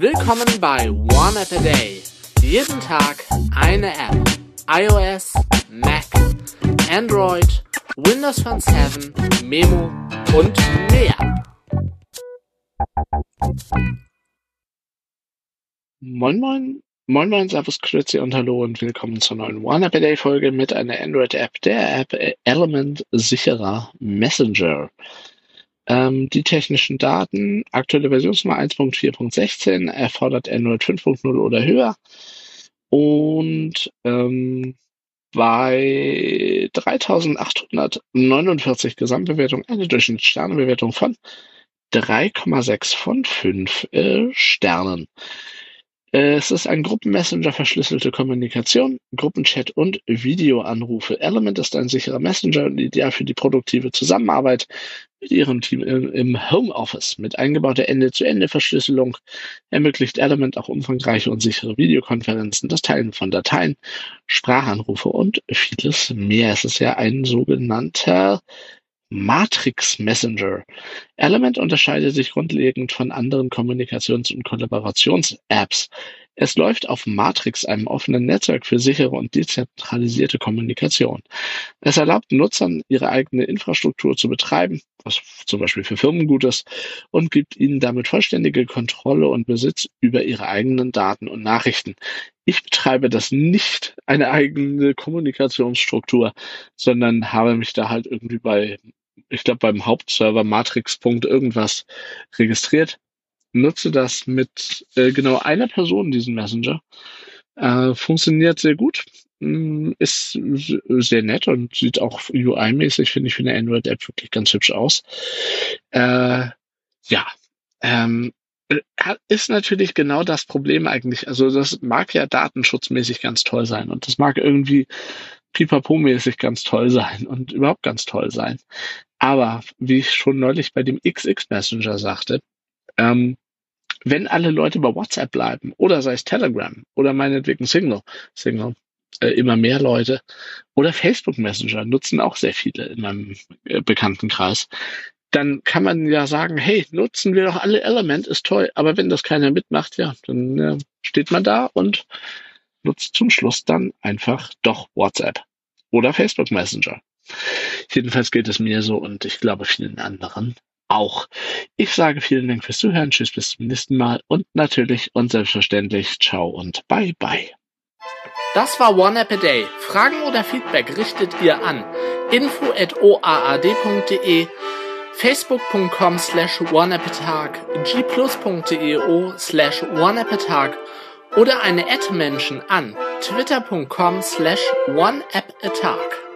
Willkommen bei One App a Day. Jeden Tag eine App. iOS, Mac, Android, Windows Phone 7, Memo und mehr. Moin Moin, Moin Moin, Servus, Grüezi und Hallo und willkommen zur neuen One App a Day Folge mit einer Android-App, der App Element sicherer Messenger. Ähm, die technischen Daten, aktuelle Versionsnummer 1.4.16, erfordert Android 5.0 oder höher. Und ähm, bei 3849 Gesamtbewertung eine Durchschnittssternebewertung von 3,6 von 5 äh, Sternen. Es ist ein Gruppenmessenger verschlüsselte Kommunikation, Gruppenchat und Videoanrufe. Element ist ein sicherer Messenger und ideal für die produktive Zusammenarbeit mit Ihrem Team im Homeoffice. Mit eingebauter Ende-zu-Ende-Verschlüsselung ermöglicht Element auch umfangreiche und sichere Videokonferenzen, das Teilen von Dateien, Sprachanrufe und vieles mehr. Es ist ja ein sogenannter Matrix Messenger. Element unterscheidet sich grundlegend von anderen Kommunikations- und Kollaborations-Apps. Es läuft auf Matrix, einem offenen Netzwerk für sichere und dezentralisierte Kommunikation. Es erlaubt Nutzern, ihre eigene Infrastruktur zu betreiben, was zum Beispiel für Firmen gut ist, und gibt ihnen damit vollständige Kontrolle und Besitz über ihre eigenen Daten und Nachrichten. Ich betreibe das nicht eine eigene Kommunikationsstruktur, sondern habe mich da halt irgendwie bei ich glaube, beim Hauptserver Matrix. irgendwas registriert. Nutze das mit äh, genau einer Person, diesen Messenger. Äh, funktioniert sehr gut. Mm, ist sehr nett und sieht auch UI-mäßig, finde ich, für eine Android-App wirklich ganz hübsch aus. Äh, ja, ähm, äh, ist natürlich genau das Problem eigentlich. Also das mag ja datenschutzmäßig ganz toll sein und das mag irgendwie pipapo-mäßig ganz toll sein und überhaupt ganz toll sein. Aber wie ich schon neulich bei dem XX Messenger sagte, ähm, wenn alle Leute bei WhatsApp bleiben oder sei es Telegram oder meinetwegen Signal, Signal, äh, immer mehr Leute oder Facebook Messenger nutzen auch sehr viele in meinem äh, Bekanntenkreis, dann kann man ja sagen, hey, nutzen wir doch alle Element, ist toll. Aber wenn das keiner mitmacht, ja, dann äh, steht man da und nutzt zum Schluss dann einfach doch WhatsApp oder Facebook Messenger. Jedenfalls geht es mir so und ich glaube vielen anderen auch. Ich sage vielen Dank fürs Zuhören. Tschüss, bis zum nächsten Mal und natürlich und selbstverständlich ciao und bye bye. Das war One App a Day. Fragen oder Feedback richtet ihr an info at oaad.de facebook.com slash oneappatag gplus.eo slash oneappatag oder eine Ad-Menschen an twitter.com slash oneappatag.